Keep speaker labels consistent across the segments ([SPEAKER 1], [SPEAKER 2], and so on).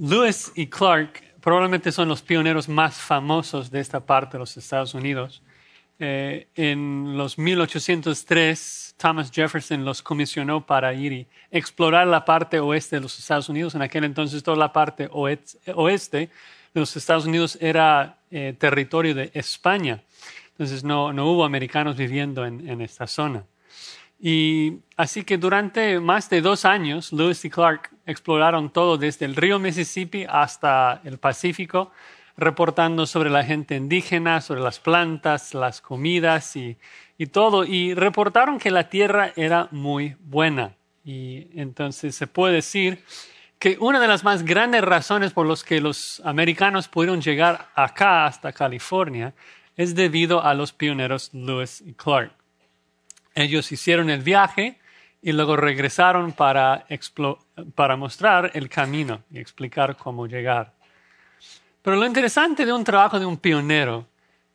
[SPEAKER 1] Lewis y Clark probablemente son los pioneros más famosos de esta parte de los Estados Unidos. Eh, en los 1803, Thomas Jefferson los comisionó para ir y explorar la parte oeste de los Estados Unidos. En aquel entonces toda la parte oeste de los Estados Unidos era eh, territorio de España. Entonces no, no hubo americanos viviendo en, en, esta zona. Y así que durante más de dos años, Lewis y Clark exploraron todo desde el río Mississippi hasta el Pacífico reportando sobre la gente indígena, sobre las plantas, las comidas y, todo, y reportaron que la tierra era muy buena. Y entonces se puede decir que una de las más grandes razones por las que los americanos pudieron llegar acá hasta California es debido a los pioneros Lewis y Clark. Ellos hicieron el viaje y luego regresaron para, para mostrar el camino y explicar cómo llegar. Pero lo interesante de un trabajo de un pionero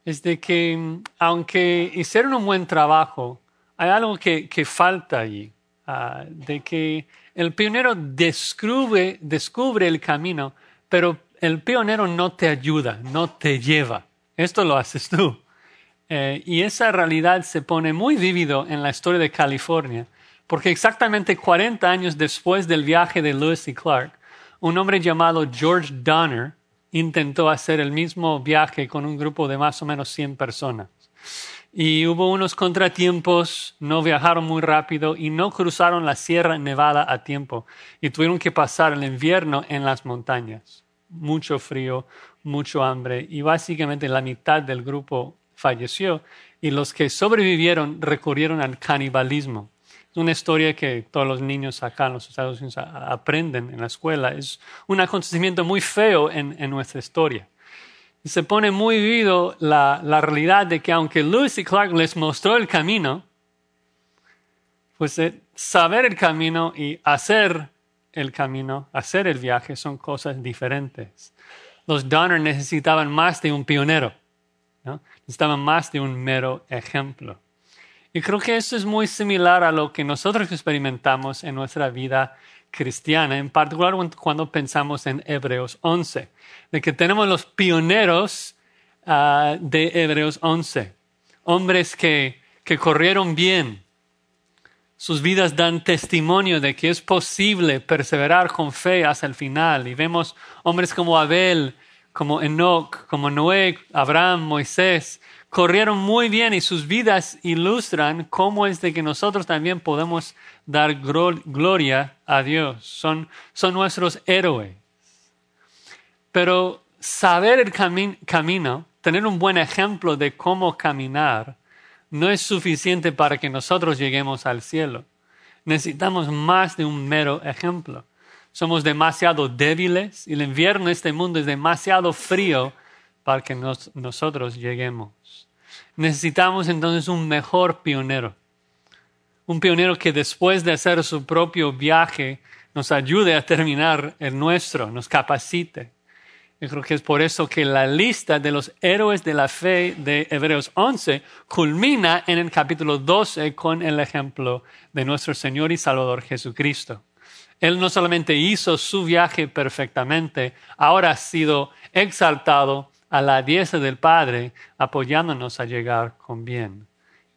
[SPEAKER 1] es de que aunque hicieron un buen trabajo, hay algo que, falta allí, ah, de que el pionero descubre, descubre el camino, pero el pionero no te ayuda, no te lleva. Esto lo haces tú. Eh, y esa realidad se pone muy vívido en la historia de California, porque exactamente 40 años después del viaje de Lewis y Clark, un hombre llamado George Donner intentó hacer el mismo viaje con un grupo de más o menos 100 personas. Y hubo unos contratiempos, no viajaron muy rápido y no cruzaron la Sierra Nevada a tiempo y tuvieron que pasar el invierno en las montañas. Mucho frío, mucho hambre y básicamente la mitad del grupo falleció y los que sobrevivieron recurrieron al canibalismo. Es una historia que todos los niños acá en los Estados Unidos aprenden en la escuela. Es un acontecimiento muy feo en, nuestra historia. Y se pone muy vivo la, realidad de que aunque Lewis y Clark les mostró el camino, pues eh, saber el camino y hacer el camino, hacer el viaje son cosas diferentes. Los Donner necesitaban más de un pionero, ¿no? necesitaban más de un mero ejemplo. Y creo que eso es muy similar a lo que nosotros experimentamos en nuestra vida cristiana, en particular cuando pensamos en Hebreos 11, de que tenemos los pioneros ah, de Hebreos 11, hombres que, que corrieron bien, sus vidas dan testimonio de que es posible perseverar con fe hasta el final. Y vemos hombres como Abel, como Enoch, como Noé, Abraham, Moisés, corrieron muy bien y sus vidas ilustran cómo es de que nosotros también podemos dar gloria a Dios. Son, son nuestros héroes. Pero saber el camino, tener un buen ejemplo de cómo caminar, no es suficiente para que nosotros lleguemos al cielo. Necesitamos más de un mero ejemplo. Somos demasiado débiles y el invierno en este mundo es demasiado frío para que nosotros lleguemos. Necesitamos entonces un mejor pionero. Un pionero que después de hacer su propio viaje nos ayude a terminar el nuestro, nos capacite. Yo creo que es por eso que la lista de los héroes de la fe de Hebreos 11 culmina en el capítulo 12 con el ejemplo de nuestro Señor y Salvador Jesucristo. Él no solamente hizo su viaje perfectamente, ahora ha sido exaltado a la diestra del Padre, apoyándonos a llegar con bien.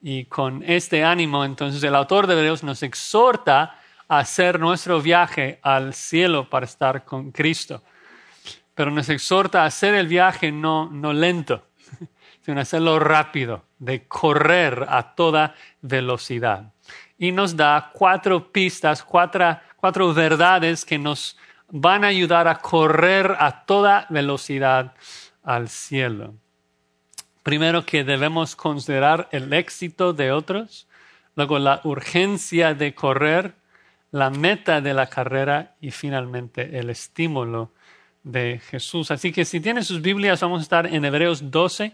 [SPEAKER 1] Y con este ánimo, entonces, el autor de Hebreos nos exhorta a hacer nuestro viaje al cielo para estar con Cristo. Pero nos exhorta a hacer el viaje no, no lento, sino hacerlo rápido, de correr a toda velocidad. Y nos da cuatro pistas, cuatro, cuatro verdades que nos van a ayudar a correr a toda velocidad al cielo. Primero que debemos considerar el éxito de otros, luego la urgencia de correr, la meta de la carrera y finalmente el estímulo de Jesús. Así que si tienen sus Biblias, vamos a estar en Hebreos 12,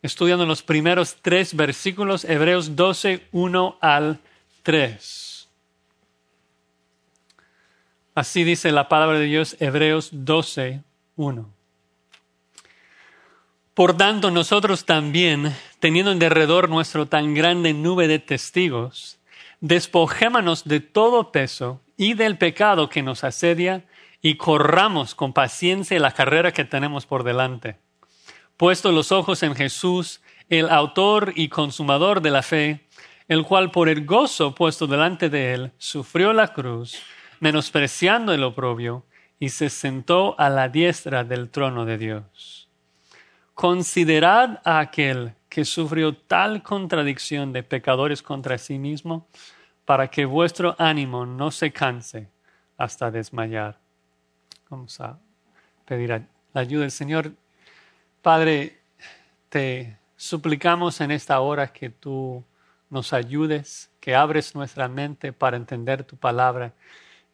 [SPEAKER 1] estudiando los primeros tres versículos, Hebreos 12, 1 al 3. Así dice la palabra de Dios, Hebreos 12, 1. Por tanto, nosotros también, teniendo en derredor nuestro tan grande nube de testigos, despojémonos de todo peso y del pecado que nos asedia y corramos con paciencia la carrera que tenemos por delante. Puesto los ojos en Jesús, el autor y consumador de la fe, el cual por el gozo puesto delante de él sufrió la cruz, menospreciando el oprobio, y se sentó a la diestra del trono de Dios. Considerad a aquel que sufrió tal contradicción de pecadores contra sí mismo, para que vuestro ánimo no se canse hasta desmayar. Vamos a pedir la ayuda del Señor. Padre, te suplicamos en esta hora que tú nos ayudes, que abres nuestra mente para entender tu palabra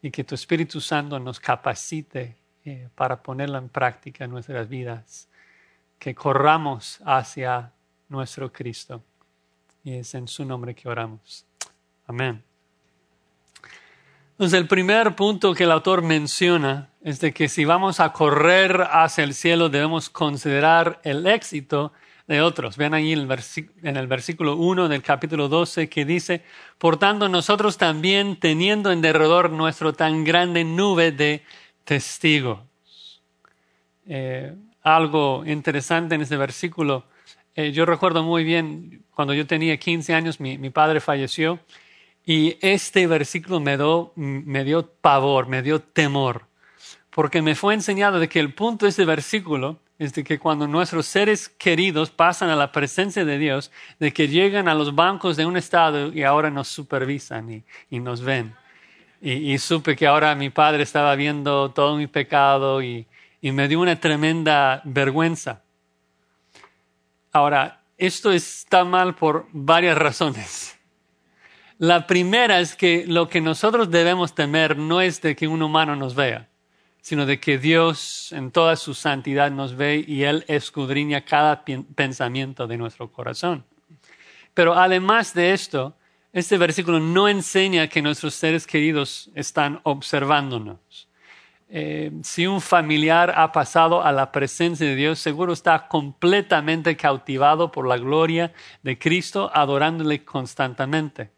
[SPEAKER 1] y que tu Espíritu Santo nos capacite eh, para ponerla en práctica en nuestras vidas, que corramos hacia nuestro Cristo. Y es en su nombre que oramos. Amén. Entonces el primer punto que el autor menciona es de que si vamos a correr hacia el cielo debemos considerar el éxito de otros. Vean ahí en el versículo 1 del capítulo 12 que dice, por tanto nosotros también teniendo en derredor nuestro tan grande nube de testigos. Eh, algo interesante en este versículo, eh, yo recuerdo muy bien cuando yo tenía 15 años, mi, padre falleció y este versículo me, me dio pavor, me dio temor, porque me fue enseñado de que el punto de este versículo es de que cuando nuestros seres queridos pasan a la presencia de Dios, de que llegan a los bancos de un estado y ahora nos supervisan y, nos ven. Y, supe que ahora mi padre estaba viendo todo mi pecado y, y me dio una tremenda vergüenza. Ahora, esto está mal por varias razones. La primera es que lo que nosotros debemos temer no es de que un humano nos vea sino de que Dios en toda su santidad nos ve y Él escudriña cada pensamiento de nuestro corazón. Pero además de esto, este versículo no enseña que nuestros seres queridos están observándonos. Eh, si un familiar ha pasado a la presencia de Dios, seguro está completamente cautivado por la gloria de Cristo, adorándole constantemente.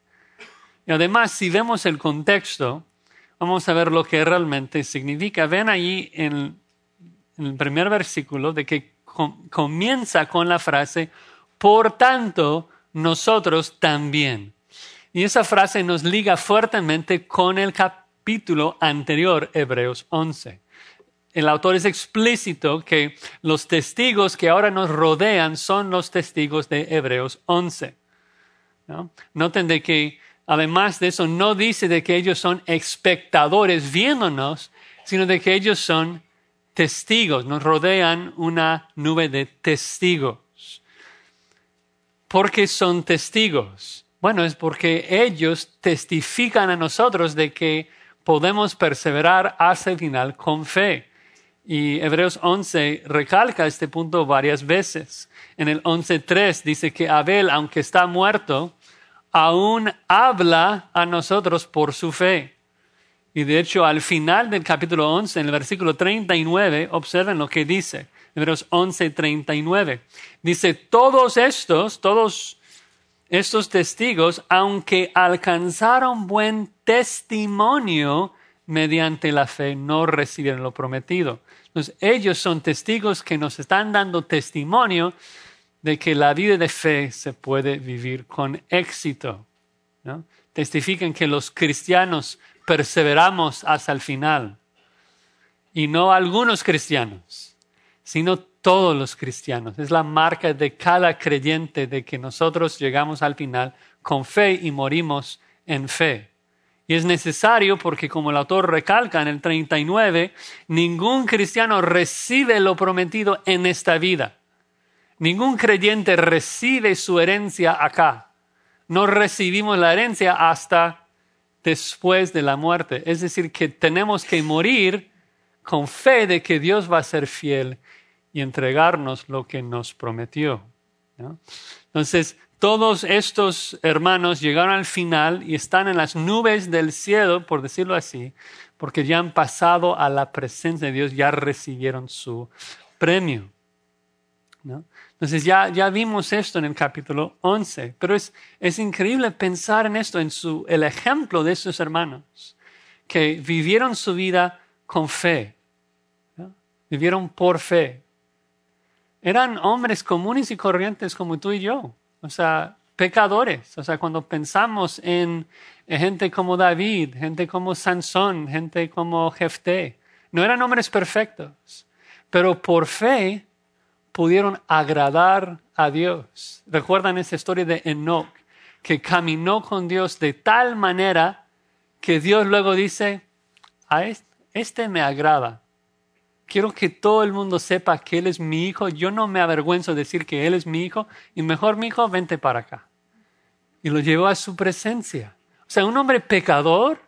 [SPEAKER 1] Y además, si vemos el contexto, vamos a ver lo que realmente significa. Ven ahí en, el primer versículo de que comienza con la frase, por tanto, nosotros también. Y esa frase nos liga fuertemente con el capítulo anterior, Hebreos 11. El autor es explícito que los testigos que ahora nos rodean son los testigos de Hebreos 11. ¿no? Noten de que Además de eso, no dice de que ellos son espectadores viéndonos, sino de que ellos son testigos, nos rodean una nube de testigos. ¿Por qué son testigos? Bueno, es porque ellos testifican a nosotros de que podemos perseverar hasta el final con fe. Y Hebreos 11 recalca este punto varias veces. En el 11.3 dice que Abel, aunque está muerto, aún habla a nosotros por su fe. Y de hecho, al final del capítulo 11, en el versículo 39, observen lo que dice. Hebreos 11, 39. Dice, todos estos, todos estos testigos, aunque alcanzaron buen testimonio mediante la fe, no recibieron lo prometido. Entonces, ellos son testigos que nos están dando testimonio de que la vida de fe se puede vivir con éxito. Testifican que los cristianos perseveramos hasta el final. Y no algunos cristianos, sino todos los cristianos. Es la marca de cada creyente de que nosotros llegamos al final con fe y morimos en fe. Y es necesario porque, como el autor recalca en el 39, ningún cristiano recibe lo prometido en esta vida. Ningún creyente recibe su herencia acá. No recibimos la herencia hasta después de la muerte. Es decir, que tenemos que morir con fe de que Dios va a ser fiel y entregarnos lo que nos prometió. Entonces, todos estos hermanos llegaron al final y están en las nubes del cielo, por decirlo así, porque ya han pasado a la presencia de Dios, ya recibieron su premio. ¿no? Entonces ya, ya vimos esto en el capítulo 11, pero es, es increíble pensar en esto, en su, el ejemplo de esos hermanos que vivieron su vida con fe. Vivieron por fe. Eran hombres comunes y corrientes como tú y yo. O sea, pecadores. O sea, cuando pensamos en gente como David, gente como Sansón, gente como Jefté, no eran hombres perfectos, pero por fe pudieron agradar a Dios. ¿Recuerdan esa historia de Enoch, que caminó con Dios de tal manera que Dios luego dice, a este, me agrada. Quiero que todo el mundo sepa que Él es mi hijo. Yo no me avergüenzo de decir que Él es mi hijo. Y mejor, mi hijo, vente para acá. Y lo llevó a su presencia. O sea, un hombre pecador,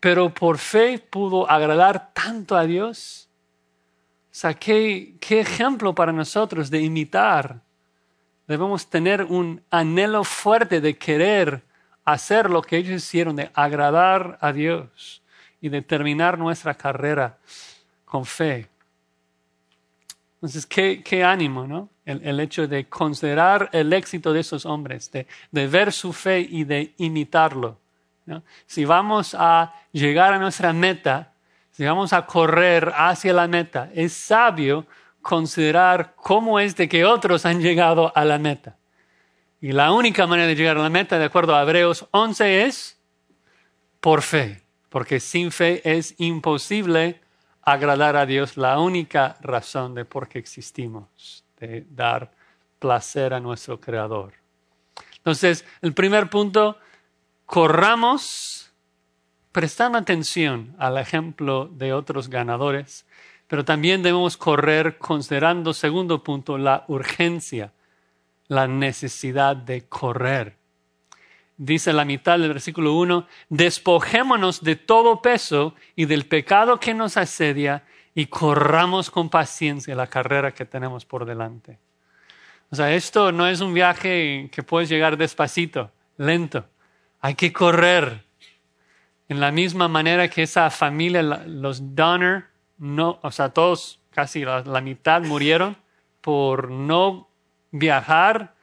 [SPEAKER 1] pero por fe pudo agradar tanto a Dios. Qué ejemplo para nosotros de imitar. Debemos tener un anhelo fuerte de querer hacer lo que ellos hicieron, de agradar a Dios y de terminar nuestra carrera con fe. Entonces, qué, ánimo, ¿no? El, hecho de considerar el éxito de esos hombres, de, ver su fe y de imitarlo. Si vamos a llegar a nuestra meta, si vamos a correr hacia la meta, es sabio considerar cómo es de que otros han llegado a la meta. Y la única manera de llegar a la meta, de acuerdo a Hebreos 11, es por fe, porque sin fe es imposible agradar a Dios, la única razón de por qué existimos, de dar placer a nuestro Creador. Entonces, el primer punto, corramos prestando atención al ejemplo de otros ganadores, pero también debemos correr considerando, segundo punto, la urgencia la necesidad de correr. Dice la mitad del versículo 1, despojémonos de todo peso y del pecado que nos asedia y corramos con paciencia la carrera que tenemos por delante. O sea, esto no es un viaje que puedes llegar despacito, lento. Hay que correr. En la misma manera que esa familia, los Donner, no, o sea, todos, casi la mitad murieron por no viajar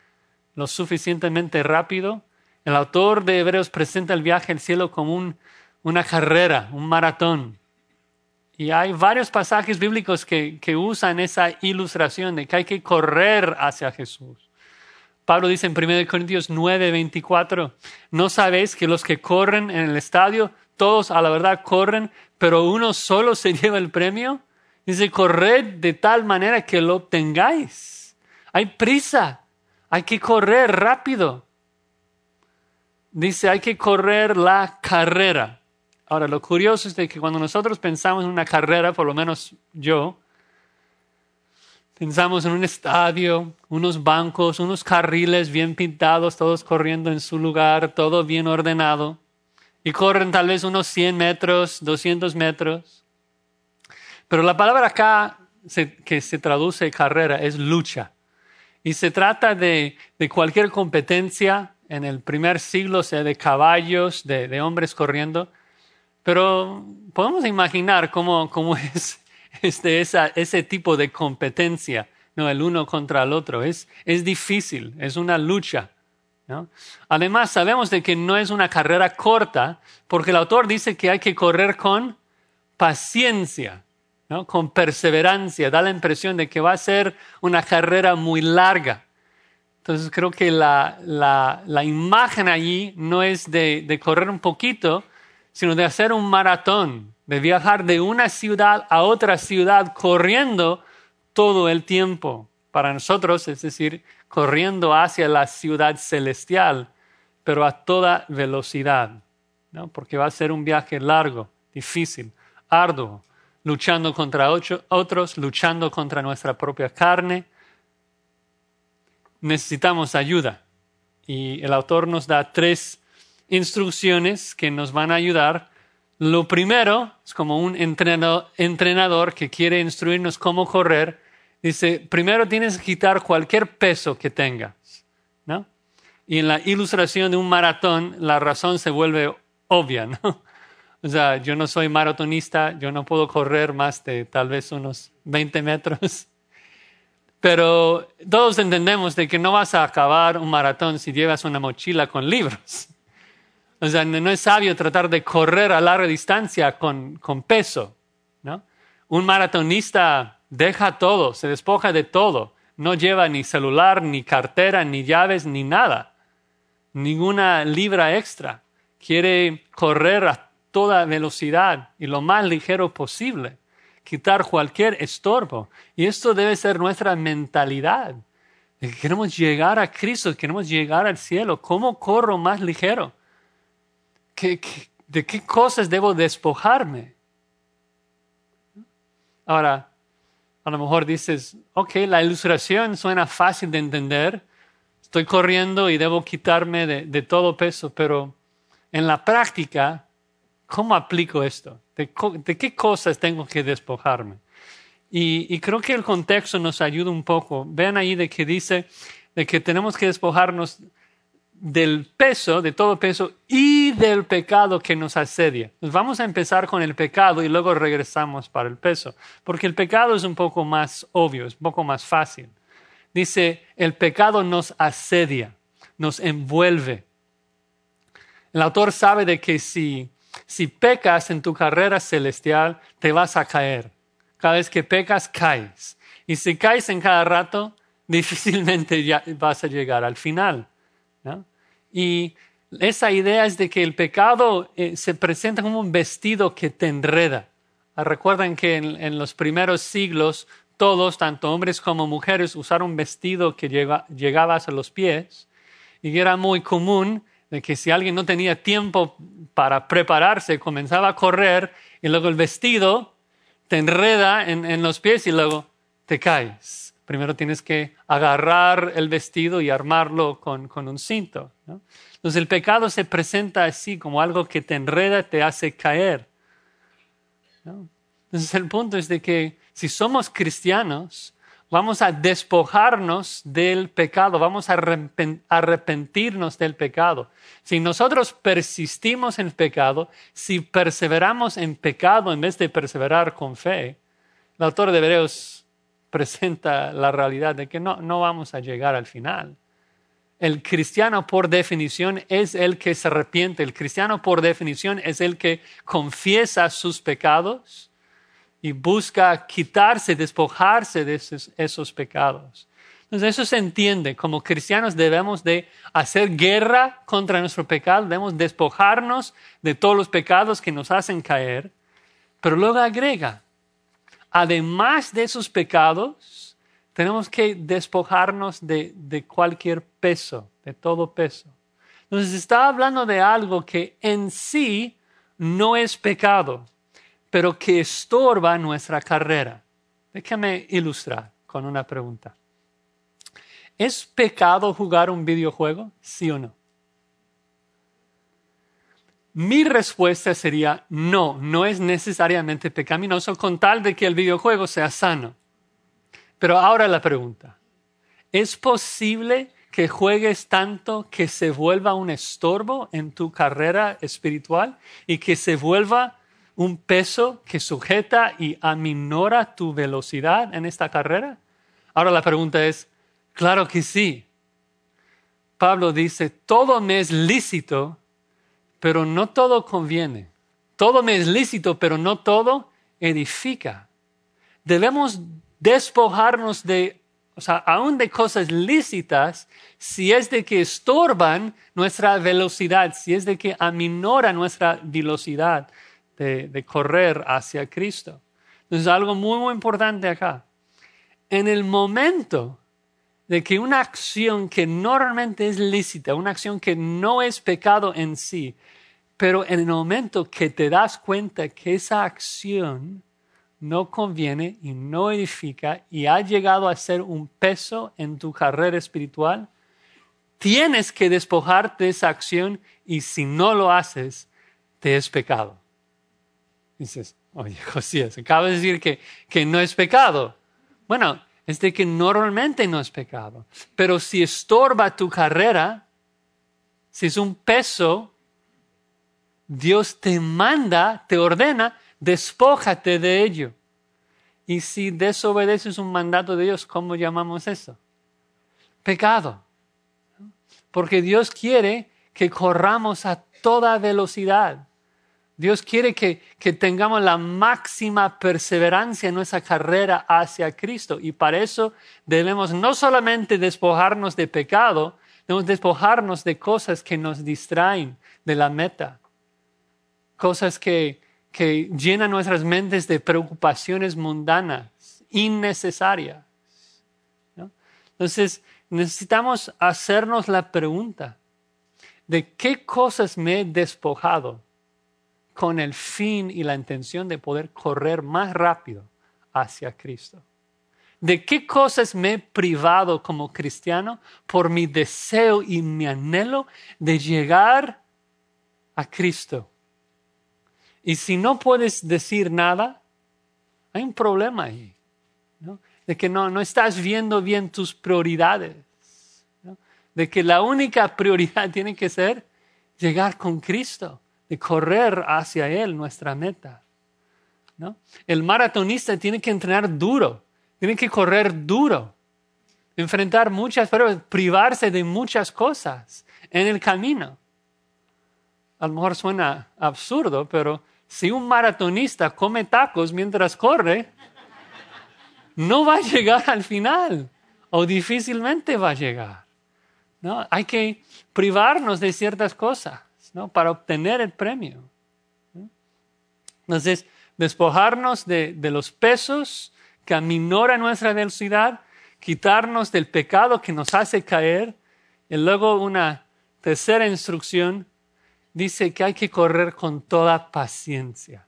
[SPEAKER 1] lo suficientemente rápido. El autor de Hebreos presenta el viaje al cielo como una carrera, un maratón. Y hay varios pasajes bíblicos que, que usan esa ilustración de que hay que correr hacia Jesús. Pablo dice en 1 Corintios 9, 24, ¿no sabéis que los que corren en el estadio, todos a la verdad corren, pero uno solo se lleva el premio? Dice, corred de tal manera que lo obtengáis. Hay prisa, hay que correr rápido. Dice, hay que correr la carrera. Ahora, lo curioso es de que cuando nosotros pensamos en una carrera, por lo menos yo, pensamos en un estadio, unos bancos, unos carriles bien pintados, todos corriendo en su lugar, todo bien ordenado, y corren tal vez unos 100 metros, 200 metros. Pero la palabra acá que se traduce carrera es lucha. Y se trata de, cualquier competencia en el primer siglo, sea de caballos, de, hombres corriendo. Pero podemos imaginar cómo, cómo es este, ese tipo de competencia, ¿no? el uno contra el otro. Es, es difícil, es una lucha. ¿no? Además, sabemos de que no es una carrera corta, porque el autor dice que hay que correr con paciencia con perseverancia, da la impresión de que va a ser una carrera muy larga. Entonces creo que la, la, imagen allí no es de, de, correr un poquito, sino de hacer un maratón, de viajar de una ciudad a otra ciudad corriendo todo el tiempo. Para nosotros, es decir, corriendo hacia la ciudad celestial, pero a toda velocidad, ¿no? porque va a ser un viaje largo, difícil, arduo luchando contra otros, luchando contra nuestra propia carne. Necesitamos ayuda. Y el autor nos da tres instrucciones que nos van a ayudar. Lo primero es como un entrenador que quiere instruirnos cómo correr. Dice, primero tienes que quitar cualquier peso que tengas. ¿no? Y en la ilustración de un maratón, la razón se vuelve obvia. ¿no? O sea, yo no soy maratonista, yo no puedo correr más de tal vez unos 20 metros. Pero todos entendemos de que no vas a acabar un maratón si llevas una mochila con libros. O sea, no es sabio tratar de correr a larga distancia con, con peso. Un maratonista deja todo, se despoja de todo. No lleva ni celular, ni cartera, ni llaves, ni nada. Ninguna libra extra. Quiere correr a toda velocidad y lo más ligero posible. Quitar cualquier estorbo. Y esto debe ser nuestra mentalidad. queremos llegar a Cristo, queremos llegar al cielo. ¿Cómo corro más ligero? De qué cosas debo despojarme? Ahora, a lo mejor dices, ok, la ilustración suena fácil de entender, estoy corriendo y debo quitarme de, todo peso, pero en la práctica, ¿cómo aplico esto? ¿De, qué cosas tengo que despojarme? Y, y, creo que el contexto nos ayuda un poco. Vean ahí de que dice de que tenemos que despojarnos del peso, de todo peso y del pecado que nos asedia. vamos a empezar con el pecado y luego regresamos para el peso, porque el pecado es un poco más obvio, es un poco más fácil. Dice, el pecado nos asedia, nos envuelve. El autor sabe de que si, si pecas en tu carrera celestial, te vas a caer. Cada vez que pecas, caes. Y si caes en cada rato, difícilmente ya vas a llegar al final. Y esa idea es de que el pecado eh, se presenta como un vestido que te enreda. Ah, recuerden que en, los primeros siglos todos, tanto hombres como mujeres, usaron un vestido que llegaba hasta los pies y era muy común de que si alguien no tenía tiempo para prepararse, comenzaba a correr y luego el vestido te enreda en los pies y luego te caes. Primero tienes que agarrar el vestido y armarlo con, un cinto. Entonces el pecado se presenta así como algo que te enreda, te hace caer. Entonces el punto es de que si somos cristianos, vamos a despojarnos del pecado, vamos a arrepentirnos del pecado. Si nosotros persistimos en el pecado, si perseveramos en pecado en vez de perseverar con fe, el autor de Hebreos presenta la realidad de que no, no vamos a llegar al final. El cristiano por definición es el que se arrepiente, el cristiano por definición es el que confiesa sus pecados y busca quitarse, despojarse de esos, pecados. Entonces eso se entiende, como cristianos debemos de hacer guerra contra nuestro pecado, debemos despojarnos de todos los pecados que nos hacen caer, pero luego agrega, además de esos pecados, tenemos que despojarnos de, cualquier peso, de todo peso. Entonces está hablando de algo que en sí no es pecado, pero que estorba nuestra carrera. Déjame ilustrar con una pregunta. ¿Es pecado jugar un videojuego? ¿Sí o no? Mi respuesta sería no, no es necesariamente pecaminoso con tal de que el videojuego sea sano. Pero ahora la pregunta, ¿es posible que juegues tanto que se vuelva un estorbo en tu carrera espiritual y que se vuelva un peso que sujeta y aminora tu velocidad en esta carrera? Ahora la pregunta es, claro que sí. Pablo dice, todo me es lícito, pero no todo conviene. Todo me es lícito, pero no todo edifica. Debemos despojarnos de, o sea, aún de cosas lícitas, si es de que estorban nuestra velocidad, si es de que aminora nuestra velocidad de, de correr hacia Cristo. Entonces, algo muy, muy importante acá. En el momento de que una acción que normalmente es lícita, una acción que no es pecado en sí, pero en el momento que te das cuenta que esa acción no conviene y no edifica y ha llegado a ser un peso en tu carrera espiritual, tienes que despojarte de esa acción y si no lo haces, te es pecado. Dices, oye, Josías, acabas de decir que, que no es pecado. Bueno, es de que normalmente no es pecado. Pero si estorba tu carrera, si es un peso Dios te manda, te ordena, despójate de ello. Y si desobedeces un mandato de Dios, ¿cómo llamamos eso? Pecado. Porque Dios quiere que corramos a toda velocidad. Dios quiere que, que, tengamos la máxima perseverancia en nuestra carrera hacia Cristo. Y para eso debemos no solamente despojarnos de pecado, debemos despojarnos de cosas que nos distraen de la meta. Cosas que, que llenan nuestras mentes de preocupaciones mundanas, innecesarias. Entonces, necesitamos hacernos la pregunta de qué cosas me he despojado con el fin y la intención de poder correr más rápido hacia Cristo. ¿De qué cosas me he privado como cristiano por mi deseo y mi anhelo de llegar a Cristo? Y si no puedes decir nada, hay un problema ahí, de que no, no estás viendo bien tus prioridades, de que la única prioridad tiene que ser llegar con Cristo de correr hacia Él, nuestra meta. ¿no? El maratonista tiene que entrenar duro, tiene que correr duro, enfrentar muchas pruebas, privarse de muchas cosas en el camino. A lo mejor suena absurdo, pero si un maratonista come tacos mientras corre, no va a llegar al final o difícilmente va a llegar. ¿no? Hay que privarnos de ciertas cosas para obtener el premio. Entonces, despojarnos de, de los pesos que aminoran nuestra velocidad, quitarnos del pecado que nos hace caer, y luego una tercera instrucción dice que hay que correr con toda paciencia.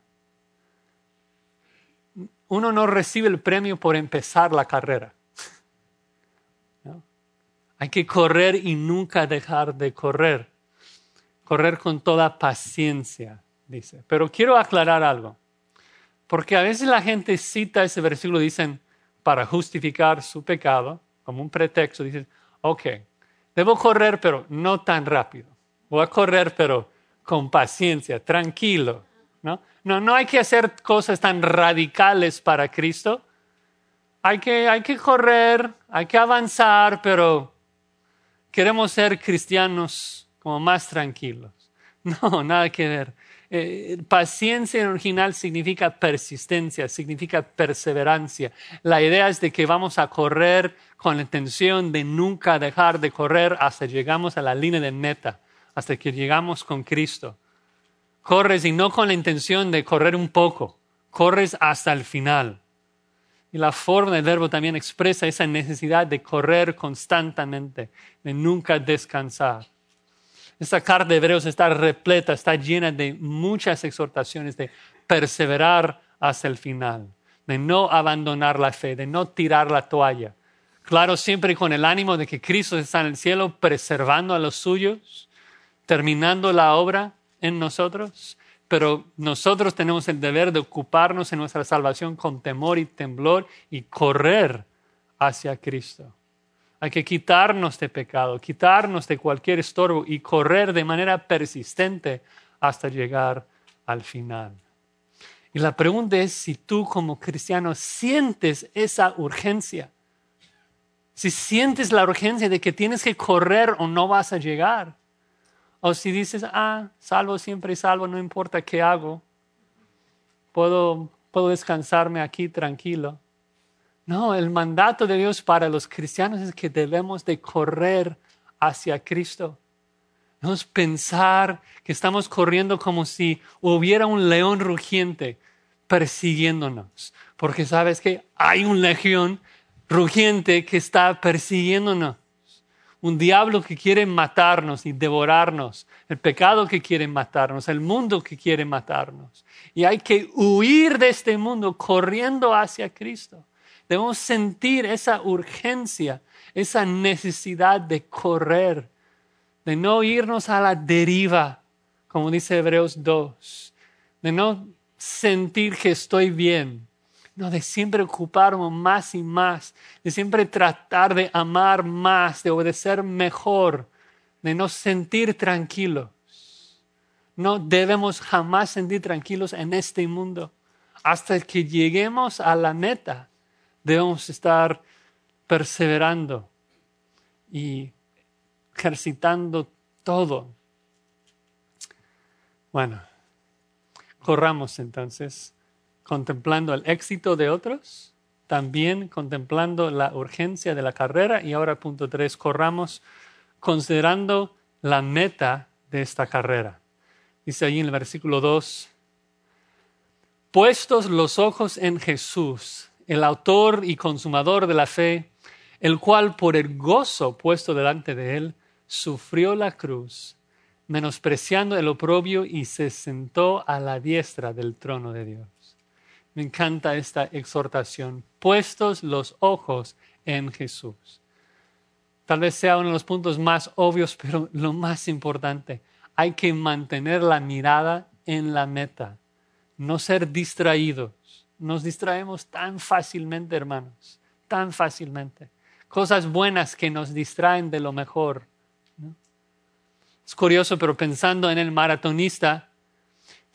[SPEAKER 1] Uno no recibe el premio por empezar la carrera. Hay que correr y nunca dejar de correr correr con toda paciencia, dice. Pero quiero aclarar algo, porque a veces la gente cita ese versículo, dicen, para justificar su pecado, como un pretexto, dicen, ok, debo correr, pero no tan rápido. Voy a correr, pero con paciencia, tranquilo. ¿no? No, no hay que hacer cosas tan radicales para Cristo. Hay que, hay que correr, hay que avanzar, pero queremos ser cristianos como más tranquilos. No, nada que ver. Eh, paciencia en original significa persistencia, significa perseverancia. La idea es de que vamos a correr con la intención de nunca dejar de correr hasta llegamos a la línea de meta, hasta que llegamos con Cristo. Corres y no con la intención de correr un poco, corres hasta el final. Y la forma del verbo también expresa esa necesidad de correr constantemente, de nunca descansar. Esta carta de Hebreos está repleta, está llena de muchas exhortaciones de perseverar hasta el final, de no abandonar la fe, de no tirar la toalla. Claro, siempre con el ánimo de que Cristo está en el cielo preservando a los suyos, terminando la obra en nosotros, pero nosotros tenemos el deber de ocuparnos en nuestra salvación con temor y temblor y correr hacia Cristo. Hay que quitarnos de pecado, quitarnos de cualquier estorbo y correr de manera persistente hasta llegar al final. Y la pregunta es si tú como cristiano sientes esa urgencia. Si sientes la urgencia de que tienes que correr o no vas a llegar. O si dices, ah, salvo siempre salvo, no importa qué hago. Puedo, puedo descansarme aquí tranquilo. No, el mandato de Dios para los cristianos es que debemos de correr hacia Cristo. Debemos pensar que estamos corriendo como si hubiera un león rugiente persiguiéndonos. Porque sabes que hay un legión rugiente que está persiguiéndonos. Un diablo que quiere matarnos y devorarnos. El pecado que quiere matarnos. El mundo que quiere matarnos. Y hay que huir de este mundo corriendo hacia Cristo. Debemos sentir esa urgencia, esa necesidad de correr, de no irnos a la deriva, como dice Hebreos 2, de no sentir que estoy bien, no, de siempre ocuparnos más y más, de siempre tratar de amar más, de obedecer mejor, de no sentir tranquilos. No debemos jamás sentir tranquilos en este mundo hasta que lleguemos a la meta debemos estar perseverando y ejercitando todo. Bueno, corramos entonces, contemplando el éxito de otros, también contemplando la urgencia de la carrera y ahora punto tres, corramos considerando la meta de esta carrera. Dice allí en el versículo 2, puestos los ojos en Jesús, el autor y consumador de la fe, el cual por el gozo puesto delante de él, sufrió la cruz, menospreciando el oprobio y se sentó a la diestra del trono de Dios. Me encanta esta exhortación, puestos los ojos en Jesús. Tal vez sea uno de los puntos más obvios, pero lo más importante, hay que mantener la mirada en la meta, no ser distraídos. Nos distraemos tan fácilmente, hermanos, tan fácilmente. Cosas buenas que nos distraen de lo mejor. Es curioso, pero pensando en el maratonista,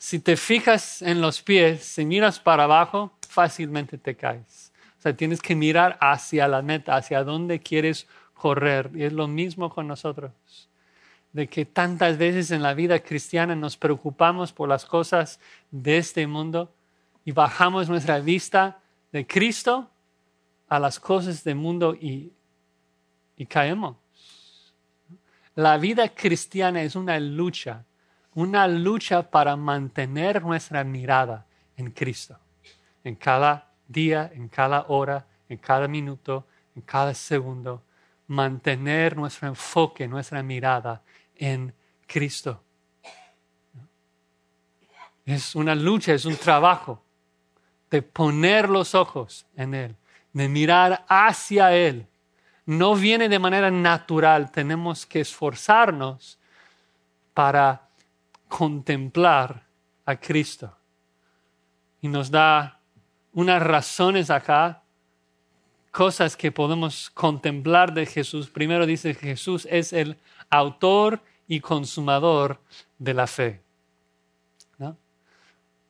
[SPEAKER 1] si te fijas en los pies, si miras para abajo, fácilmente te caes. O sea, tienes que mirar hacia la meta, hacia dónde quieres correr. Y es lo mismo con nosotros. De que tantas veces en la vida cristiana nos preocupamos por las cosas de este mundo y bajamos nuestra vista de Cristo a las cosas del mundo y, y caemos. La vida cristiana es una lucha, una lucha para mantener nuestra mirada en Cristo, en cada día, en cada hora, en cada minuto, en cada segundo, mantener nuestro enfoque, nuestra mirada en Cristo. Es una lucha, es un trabajo de poner los ojos en Él, de mirar hacia Él no viene de manera natural, tenemos que esforzarnos para contemplar a Cristo. Y nos da unas razones acá, cosas que podemos contemplar de Jesús. Primero dice que Jesús es el autor y consumador de la fe.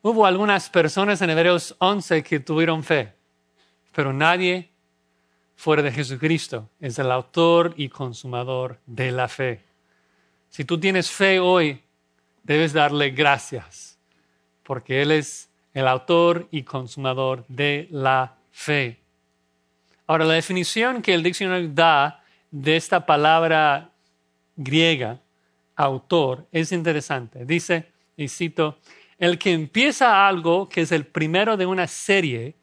[SPEAKER 1] Hubo algunas personas en Hebreos 11 que tuvieron fe, pero nadie fuera de Jesucristo. Es el autor y consumador de la fe. Si tú tienes fe hoy, debes darle gracias, porque Él es el autor y consumador de la fe. Ahora, la definición que el diccionario da de esta palabra griega, autor, es interesante. Dice, y cito, el que empieza algo que es el primero de una serie,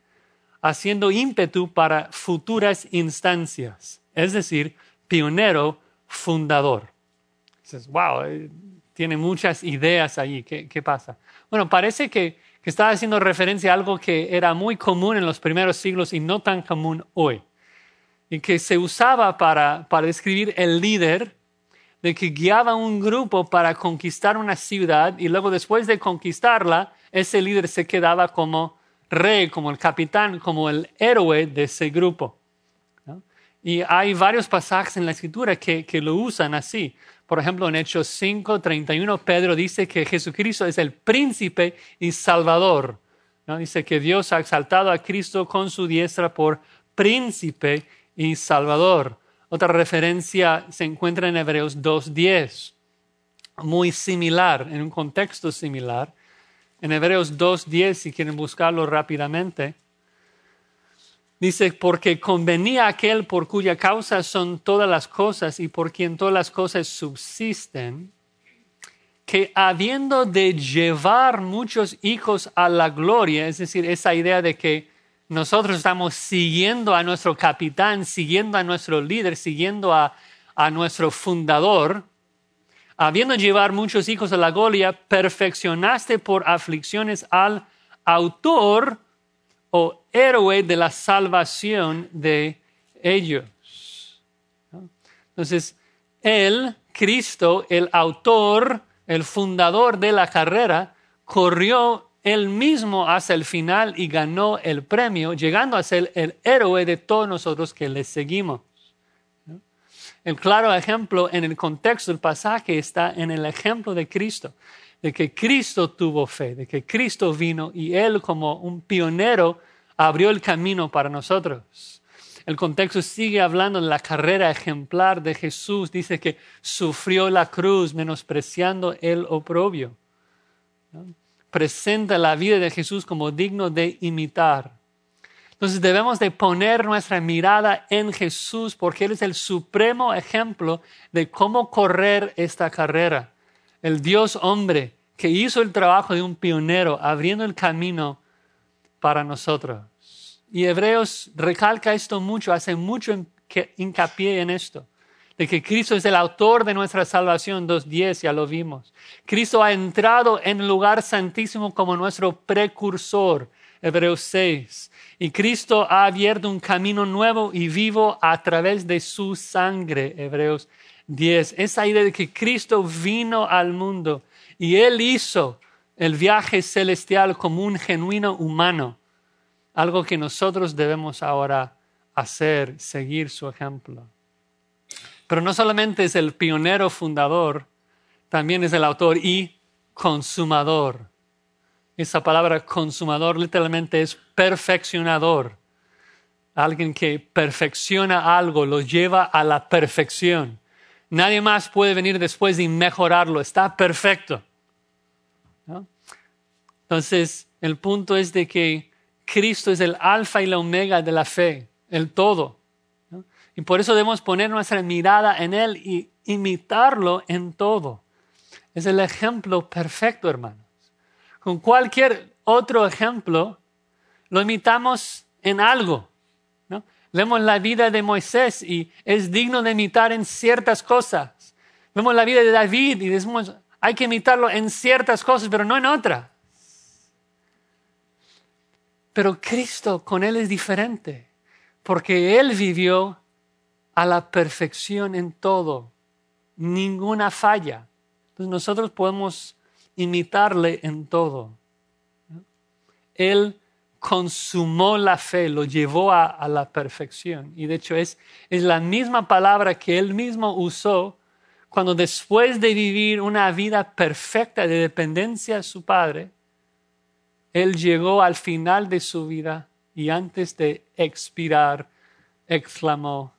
[SPEAKER 1] haciendo ímpetu para futuras instancias, es decir, pionero fundador. Dices, wow, eh, tiene muchas ideas ahí, ¿qué, pasa? Bueno, parece que, que está haciendo referencia a algo que era muy común en los primeros siglos y no tan común hoy, y que se usaba para, para describir el líder de que guiaba un grupo para conquistar una ciudad y luego después de conquistarla, ese líder se quedaba como rey, como el capitán, como el héroe de ese grupo. Y hay varios pasajes en la escritura que, lo usan así. Por ejemplo, en Hechos 5, 31, Pedro dice que Jesucristo es el príncipe y salvador. Dice que Dios ha exaltado a Cristo con su diestra por príncipe y salvador. Otra referencia se encuentra en Hebreos 2.10, muy similar, en un contexto similar en Hebreos 2.10, si quieren buscarlo rápidamente, dice, porque convenía aquel por cuya causa son todas las cosas y por quien todas las cosas subsisten, que habiendo de llevar muchos hijos a la gloria, es decir, esa idea de que nosotros estamos siguiendo a nuestro capitán, siguiendo a nuestro líder, siguiendo a, a nuestro fundador, habiendo llevar muchos hijos a la gloria, perfeccionaste por aflicciones al autor o héroe de la salvación de ellos. Entonces, Él, Cristo, el autor, el fundador de la carrera, corrió él mismo hasta el final y ganó el premio, llegando a ser el héroe de todos nosotros que le seguimos. El claro ejemplo en el contexto del pasaje está en el ejemplo de Cristo, de que Cristo tuvo fe, de que Cristo vino y Él como un pionero abrió el camino para nosotros. El contexto sigue hablando de la carrera ejemplar de Jesús. Dice que sufrió la cruz menospreciando el oprobio. presenta la vida de Jesús como digno de imitar. Entonces debemos de poner nuestra mirada en Jesús porque Él es el supremo ejemplo de cómo correr esta carrera. El Dios hombre que hizo el trabajo de un pionero abriendo el camino para nosotros. Y Hebreos recalca esto mucho, hace mucho hincapié en esto de que Cristo es el autor de nuestra salvación, 2.10, ya lo vimos. Cristo ha entrado en el lugar santísimo como nuestro precursor, Hebreos 6. Y Cristo ha abierto un camino nuevo y vivo a través de su sangre, Hebreos 10. Esa idea de que Cristo vino al mundo y Él hizo el viaje celestial como un genuino humano, algo que nosotros debemos ahora hacer, seguir su ejemplo. Pero no solamente es el pionero fundador, también es el autor y consumador. Esa palabra consumador literalmente es perfeccionador. Alguien que perfecciona algo, lo lleva a la perfección. Nadie más puede venir después y mejorarlo. Está perfecto. Entonces, el punto es de que Cristo es el alfa y la omega de la fe, el todo. Y por eso debemos poner nuestra mirada en Él y imitarlo en todo. Es el ejemplo perfecto, hermanos. Con cualquier otro ejemplo, lo imitamos en algo. Vemos la vida de Moisés y es digno de imitar en ciertas cosas. Vemos la vida de David y decimos, hay que imitarlo en ciertas cosas, pero no en otras. Pero Cristo con Él es diferente, porque Él vivió a la perfección en todo, ninguna falla. Entonces nosotros podemos imitarle en todo. Él consumó la fe, lo llevó a, la perfección. Y de hecho es, es la misma palabra que él mismo usó cuando después de vivir una vida perfecta de dependencia de su Padre, él llegó al final de su vida y antes de expirar, exclamó,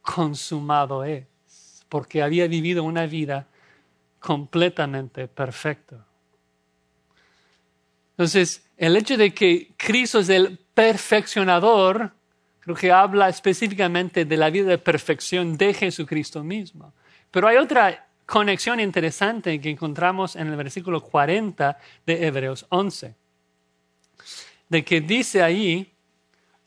[SPEAKER 1] consumado es, porque había vivido una vida completamente perfecta. Entonces, el hecho de que Cristo es el perfeccionador, creo que habla específicamente de la vida de perfección de Jesucristo mismo. Pero hay otra conexión interesante que encontramos en el versículo 40 de Hebreos 11, de que dice ahí,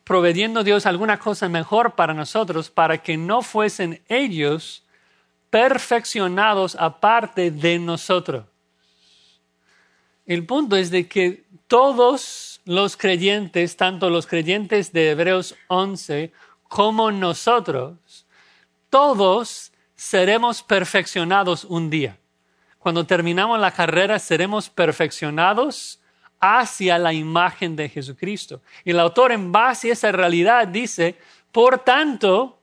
[SPEAKER 1] proveyendo Dios alguna cosa mejor para nosotros, para que no fuesen ellos perfeccionados aparte de nosotros. El punto es de que todos los creyentes, tanto los creyentes de Hebreos 11 como nosotros, todos seremos perfeccionados un día. Cuando terminamos la carrera seremos perfeccionados hacia la imagen de Jesucristo. Y el autor en base a esa realidad dice, por tanto,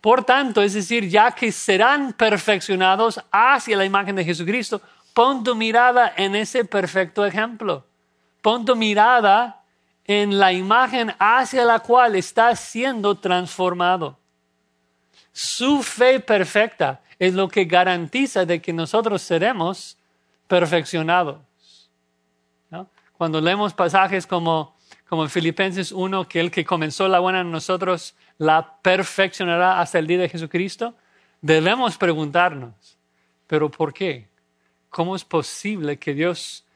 [SPEAKER 1] por tanto, es decir, ya que serán perfeccionados hacia la imagen de Jesucristo, pon tu mirada en ese perfecto ejemplo. Pon tu mirada en la imagen hacia la cual estás siendo transformado. Su fe perfecta es lo que garantiza de que nosotros seremos perfeccionados cuando leemos pasajes como, como en Filipenses 1, que el que comenzó la buena en nosotros la perfeccionará hasta el día de Jesucristo, debemos preguntarnos, ¿pero por qué? ¿Cómo es posible que Dios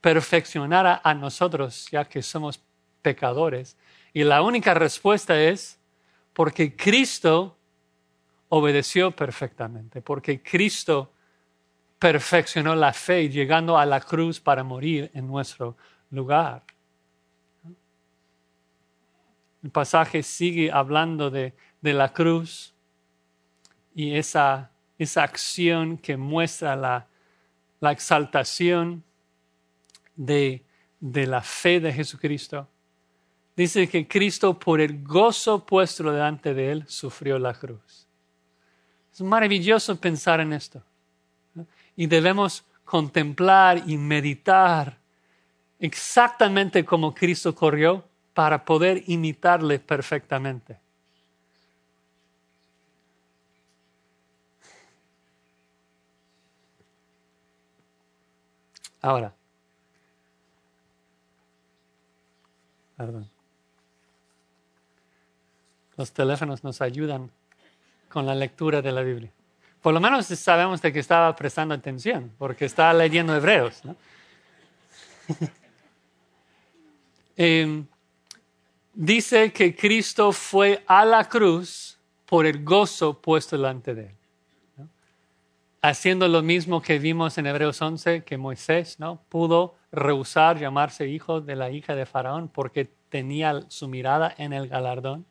[SPEAKER 1] perfeccionara a nosotros ya que somos pecadores? Y la única respuesta es porque Cristo obedeció perfectamente, porque Cristo perfeccionó la fe llegando a la cruz para morir en nuestro lugar. El pasaje sigue hablando de, la cruz y esa, acción que muestra la, la exaltación de, de la fe de Jesucristo. Dice que Cristo, por el gozo puesto delante de él, sufrió la cruz. Es maravilloso pensar en esto. Y debemos contemplar y meditar exactamente como Cristo corrió para poder imitarle perfectamente. Ahora, perdón. Los teléfonos nos ayudan con la lectura de la Biblia. Por lo menos sabemos de que estaba prestando atención, porque estaba leyendo Hebreos. Em, dice que Cristo fue a la cruz por el gozo puesto delante de él. Haciendo lo mismo que vimos en Hebreos 11, que Moisés ¿no? pudo rehusar llamarse hijo de la hija de Faraón porque tenía su mirada en el galardón.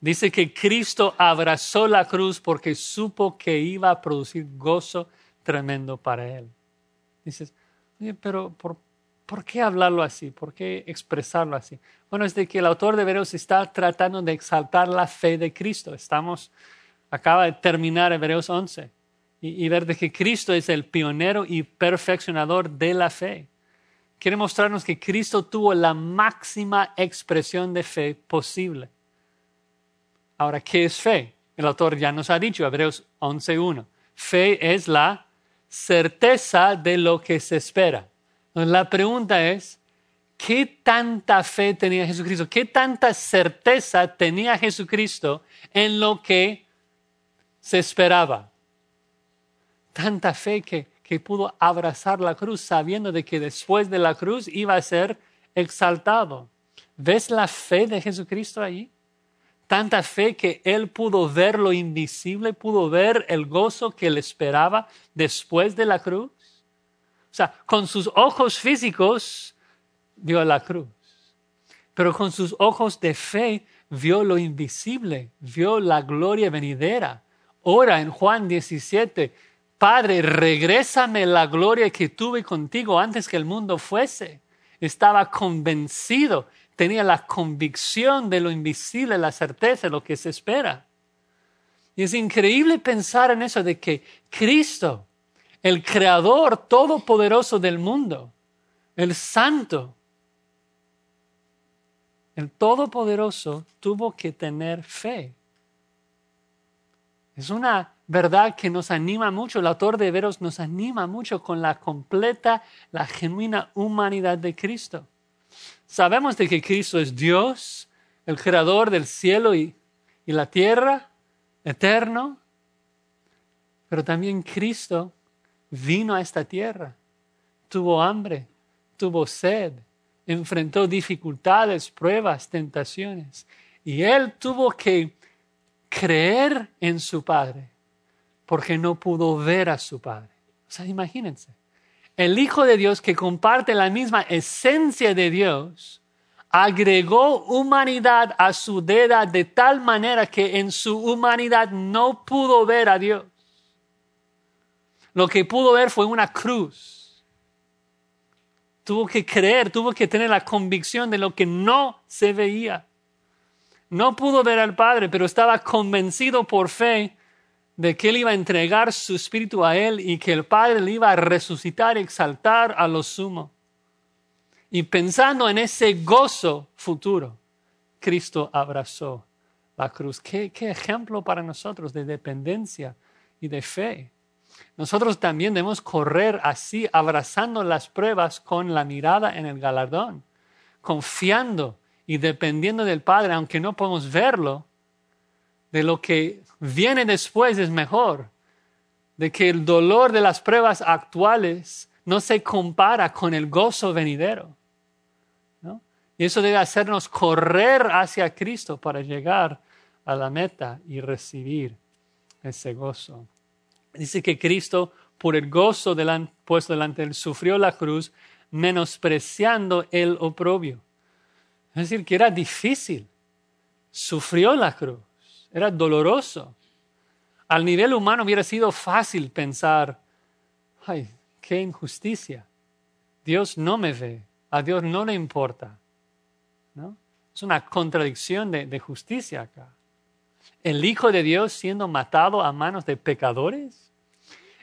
[SPEAKER 1] Dice que Cristo abrazó la cruz porque supo que iba a producir gozo tremendo para él. Dices, pero ¿por, ¿por qué hablarlo así? ¿Por qué expresarlo así? Bueno, es de que el autor de Hebreos está tratando de exaltar la fe de Cristo. Estamos, acaba de terminar Hebreos 11 y, ver de que Cristo es el pionero y perfeccionador de la fe. Quiere mostrarnos que Cristo tuvo la máxima expresión de fe posible. Ahora, ¿qué es fe? El autor ya nos ha dicho, Hebreos 11.1. Fe es la certeza de lo que se espera. la pregunta es, ¿qué tanta fe tenía Jesucristo? ¿Qué tanta certeza tenía Jesucristo en lo que se esperaba? Tanta fe que, que pudo abrazar la cruz sabiendo de que después de la cruz iba a ser exaltado. ¿Ves la fe de Jesucristo allí? tanta fe que él pudo ver lo invisible, pudo ver el gozo que le esperaba después de la cruz. O sea, con sus ojos físicos vio la cruz, pero con sus ojos de fe vio lo invisible, vio la gloria venidera. Ora en Juan 17, Padre, regrésame la gloria que tuve contigo antes que el mundo fuese. Estaba convencido tenía la convicción de lo invisible, la certeza de lo que se espera. Y es increíble pensar en eso de que Cristo, el creador todopoderoso del mundo, el santo, el todopoderoso tuvo que tener fe. Es una verdad que nos anima mucho, el autor de Veros nos anima mucho con la completa, la genuina humanidad de Cristo. Sabemos de que Cristo es Dios, el creador del cielo y, y la tierra, eterno, pero también Cristo vino a esta tierra, tuvo hambre, tuvo sed, enfrentó dificultades, pruebas, tentaciones, y él tuvo que creer en su Padre, porque no pudo ver a su Padre. O sea, imagínense el Hijo de Dios que comparte la misma esencia de Dios, agregó humanidad a su deidad de tal manera que en su humanidad no pudo ver a Dios. Lo que pudo ver fue una cruz. Tuvo que creer, tuvo que tener la convicción de lo que no se veía. No pudo ver al Padre, pero estaba convencido por fe de que Él iba a entregar su espíritu a Él y que el Padre le iba a resucitar y exaltar a lo sumo. Y pensando en ese gozo futuro, Cristo abrazó la cruz. ¿Qué, ejemplo para nosotros de dependencia y de fe. Nosotros también debemos correr así, abrazando las pruebas con la mirada en el galardón, confiando y dependiendo del Padre, aunque no podemos verlo, de lo que viene después es mejor, de que el dolor de las pruebas actuales no se compara con el gozo venidero. Y eso debe hacernos correr hacia Cristo para llegar a la meta y recibir ese gozo. Dice que Cristo, por el gozo puesto delante de él, sufrió la cruz, menospreciando el oprobio. Es decir, que era difícil. Sufrió la cruz. Era doloroso. Al nivel humano hubiera sido fácil pensar, ay, qué injusticia. Dios no me ve, a Dios no le importa. ¿No? Es una contradicción de, de justicia acá. El Hijo de Dios siendo matado a manos de pecadores.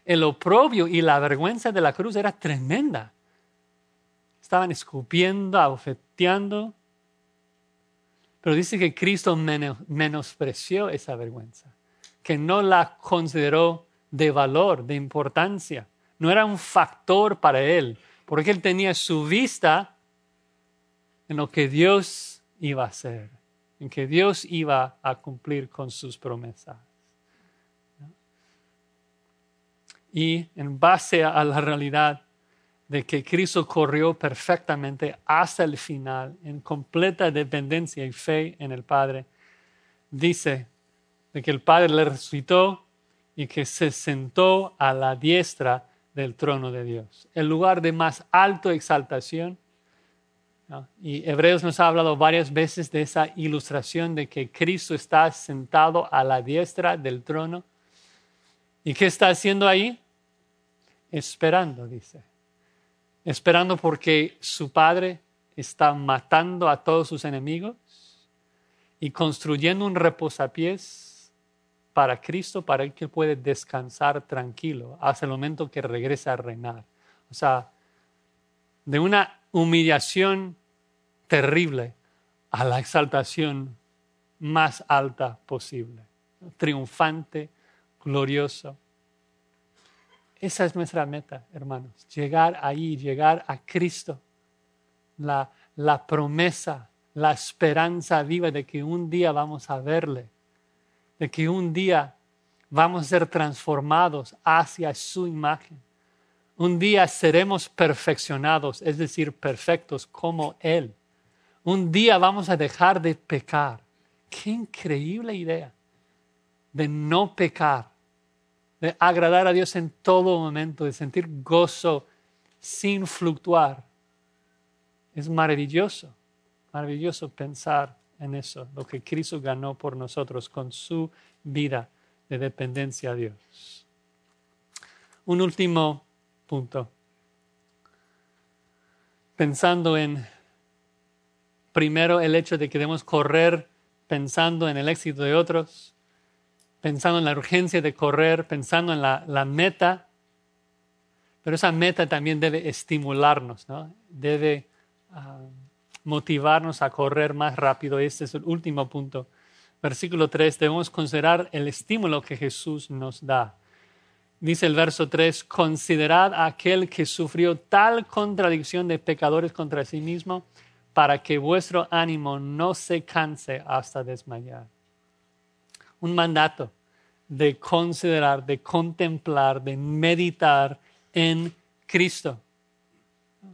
[SPEAKER 1] El oprobio y la vergüenza de la cruz era tremenda. Estaban escupiendo, abofeteando, pero dice que Cristo menospreció esa vergüenza, que no la consideró de valor, de importancia. no era un factor para él, porque él tenía su vista en lo que Dios iba a hacer, en que Dios iba a cumplir con sus promesas. Y en base a la realidad de que Cristo corrió perfectamente hasta el final, en completa dependencia y fe en el Padre, dice de que el Padre le resucitó y que se sentó a la diestra del trono de Dios, el lugar de más alta exaltación. Y Hebreos nos ha hablado varias veces de esa ilustración de que Cristo está sentado a la diestra del trono. ¿Y qué está haciendo ahí? Esperando, dice esperando porque su padre está matando a todos sus enemigos y construyendo un reposapiés para Cristo, para que puede descansar tranquilo hasta el momento que regrese a reinar. O sea, de una humillación terrible a la exaltación más alta posible, triunfante, glorioso. Esa es nuestra meta, hermanos, llegar ahí, llegar a Cristo. La, la promesa, la esperanza viva de que un día vamos a verle, de que un día vamos a ser transformados hacia su imagen. Un día seremos perfeccionados, es decir, perfectos como Él. Un día vamos a dejar de pecar. Qué increíble idea de no pecar de agradar a Dios en todo momento, de sentir gozo sin fluctuar. Es maravilloso, maravilloso pensar en eso, lo que Cristo ganó por nosotros con su vida de dependencia a Dios. Un último punto. Pensando en, primero, el hecho de que debemos correr pensando en el éxito de otros pensando en la urgencia de correr, pensando en la, meta, pero esa meta también debe estimularnos, ¿no? debe ah, motivarnos a correr más rápido. Este es el último punto. Versículo 3, debemos considerar el estímulo que Jesús nos da. Dice el verso 3, considerad a aquel que sufrió tal contradicción de pecadores contra sí mismo para que vuestro ánimo no se canse hasta desmayar un mandato de considerar, de contemplar, de meditar en Cristo.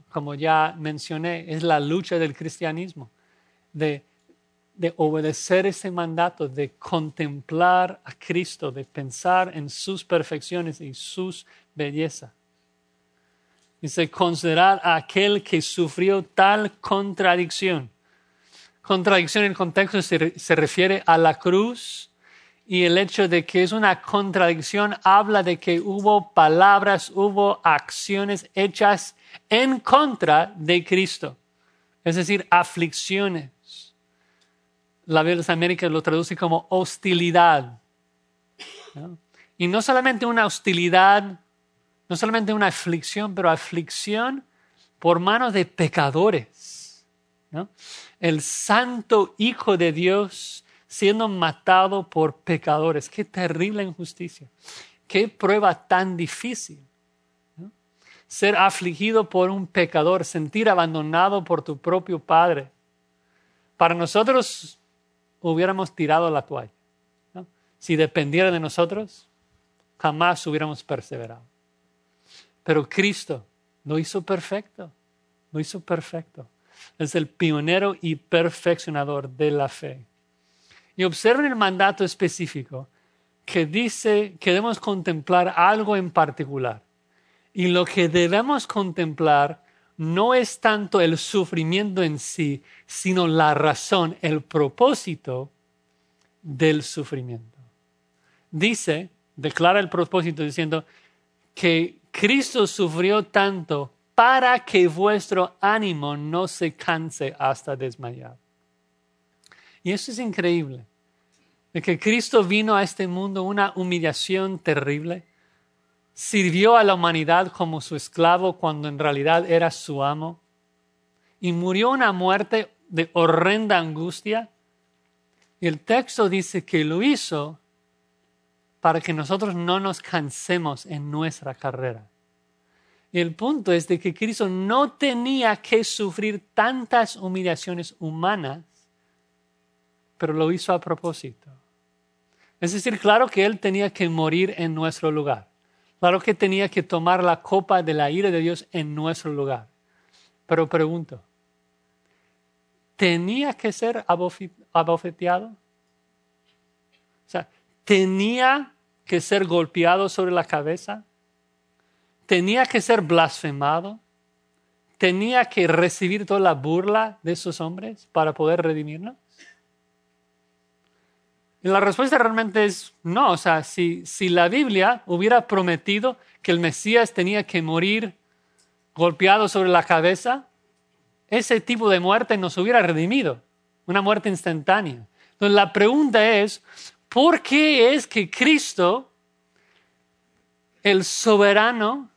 [SPEAKER 1] Como ya mencioné, es la lucha del cristianismo, de, de obedecer ese mandato, de contemplar a Cristo, de pensar en sus perfecciones y sus bellezas. Dice, considerar a aquel que sufrió tal contradicción. Contradicción en el contexto se refiere a la cruz y el hecho de que es una contradicción habla de que hubo palabras, hubo acciones hechas en contra de Cristo, es decir, aflicciones. La Biblia de América lo traduce como hostilidad. Y no solamente una hostilidad, no solamente una aflicción, pero aflicción por manos de pecadores. El santo Hijo de Dios siendo matado por pecadores. Qué terrible injusticia. Qué prueba tan difícil. Ser afligido por un pecador, sentir abandonado por tu propio Padre. Para nosotros hubiéramos tirado la toalla. Si dependiera de nosotros, jamás hubiéramos perseverado. Pero Cristo lo hizo perfecto. Lo hizo perfecto. Es el pionero y perfeccionador de la fe. Y observen el mandato específico que dice que debemos contemplar algo en particular. Y lo que debemos contemplar no es tanto el sufrimiento en sí, sino la razón, el propósito del sufrimiento. Dice, declara el propósito diciendo que Cristo sufrió tanto para que vuestro ánimo no se canse hasta desmayar. Y eso es increíble. De que Cristo vino a este mundo una humillación terrible. Sirvió a la humanidad como su esclavo cuando en realidad era su amo. Y murió una muerte de horrenda angustia. Y el texto dice que lo hizo para que nosotros no nos cansemos en nuestra carrera. El punto es de que Cristo no tenía que sufrir tantas humillaciones humanas, pero lo hizo a propósito. Es decir, claro que Él tenía que morir en nuestro lugar. Claro que tenía que tomar la copa de la ira de Dios en nuestro lugar. Pero pregunto, ¿tenía que ser abofeteado? O sea, ¿tenía que ser golpeado sobre la cabeza? ¿Tenía que ser blasfemado? ¿Tenía que recibir toda la burla de esos hombres para poder redimirnos? La respuesta realmente es no. O sea, si, si la Biblia hubiera prometido que el Mesías tenía que morir golpeado sobre la cabeza, ese tipo de muerte nos hubiera redimido, una muerte instantánea. Entonces la pregunta es, ¿por qué es que Cristo, el soberano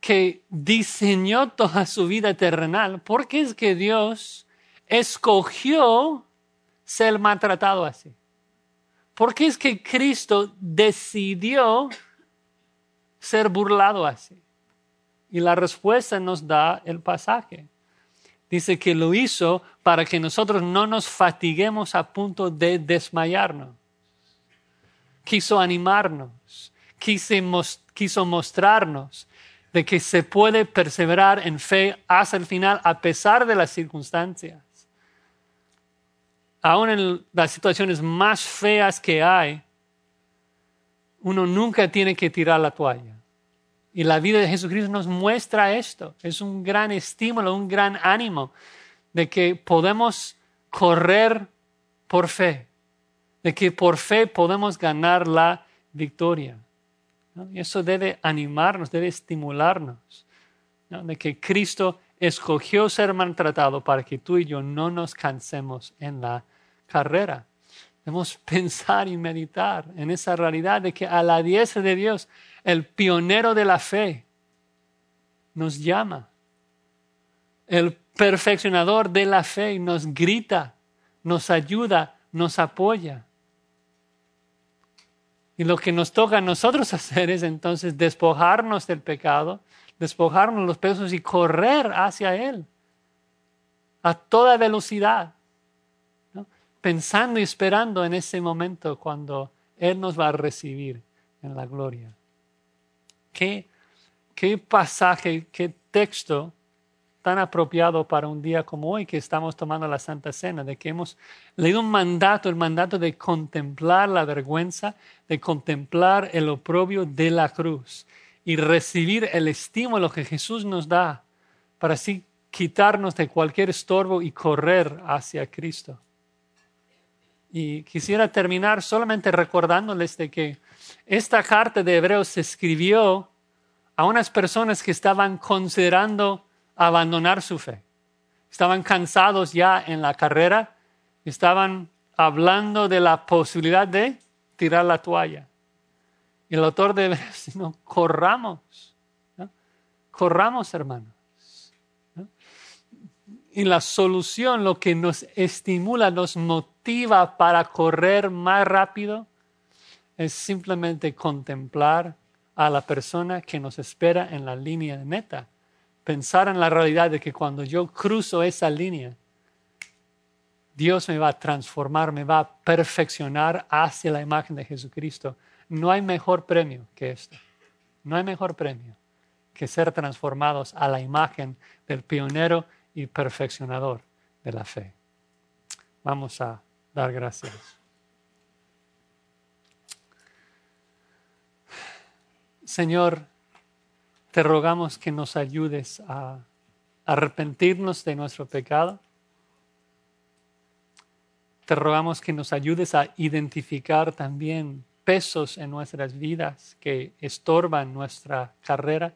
[SPEAKER 1] que diseñó toda su vida terrenal, por qué es que Dios escogió ser maltratado así? ¿Por qué es que Cristo decidió ser burlado así? Y la respuesta nos da el pasaje. Dice que lo hizo para que nosotros no nos fatiguemos a punto de desmayarnos. Quiso animarnos, quiso mostrarnos de que se puede perseverar en fe hasta el final a pesar de las circunstancias aún en las situaciones más feas que hay, uno nunca tiene que tirar la toalla. Y la vida de Jesucristo nos muestra esto. Es un gran estímulo, un gran ánimo de que podemos correr por fe, de que por fe podemos ganar la victoria. Y eso debe animarnos, debe estimularnos, de que Cristo escogió ser maltratado para que tú y yo no nos cansemos en la carrera. Debemos pensar y meditar en esa realidad de que a la diestra de Dios, el pionero de la fe, nos llama. El perfeccionador de la fe nos grita, nos ayuda, nos apoya. Y lo que nos toca a nosotros hacer es entonces despojarnos del pecado, despojarnos los pesos y correr hacia Él a toda velocidad pensando y esperando en ese momento cuando Él nos va a recibir en la gloria. ¿Qué, qué pasaje, qué texto tan apropiado para un día como hoy que estamos tomando la Santa Cena, de que hemos leído un mandato, el mandato de contemplar la vergüenza, de contemplar el oprobio de la cruz y recibir el estímulo que Jesús nos da para así quitarnos de cualquier estorbo y correr hacia Cristo. Y quisiera terminar solamente recordándoles de que esta carta de Hebreos se escribió a unas personas que estaban considerando abandonar su fe. Estaban cansados ya en la carrera, estaban hablando de la posibilidad de tirar la toalla. Y el autor de Hebreos dijo, corramos, corramos hermanos. Y la solución, lo que nos estimula, nos motiva para correr más rápido, es simplemente contemplar a la persona que nos espera en la línea de meta. Pensar en la realidad de que cuando yo cruzo esa línea, Dios me va a transformar, me va a perfeccionar hacia la imagen de Jesucristo. No hay mejor premio que esto. No hay mejor premio que ser transformados a la imagen del pionero y perfeccionador de la fe. Vamos a dar gracias. Señor, te rogamos que nos ayudes a arrepentirnos de nuestro pecado. Te rogamos que nos ayudes a identificar también pesos en nuestras vidas que estorban nuestra carrera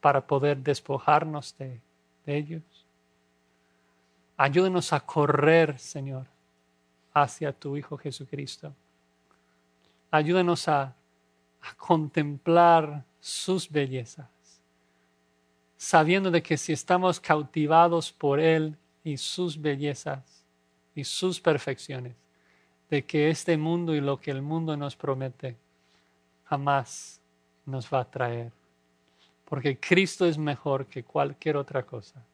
[SPEAKER 1] para poder despojarnos de, de ellos. Ayúdenos a correr, Señor, hacia tu Hijo Jesucristo. Ayúdenos a, contemplar sus bellezas, sabiendo de que si estamos cautivados por Él y sus bellezas y sus perfecciones, de que este mundo y lo que el mundo nos promete jamás nos va a traer porque Cristo es mejor que cualquier otra cosa,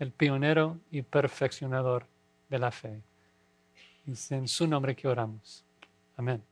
[SPEAKER 1] el pionero y perfeccionador de la fe. Es en su nombre que oramos. Amén.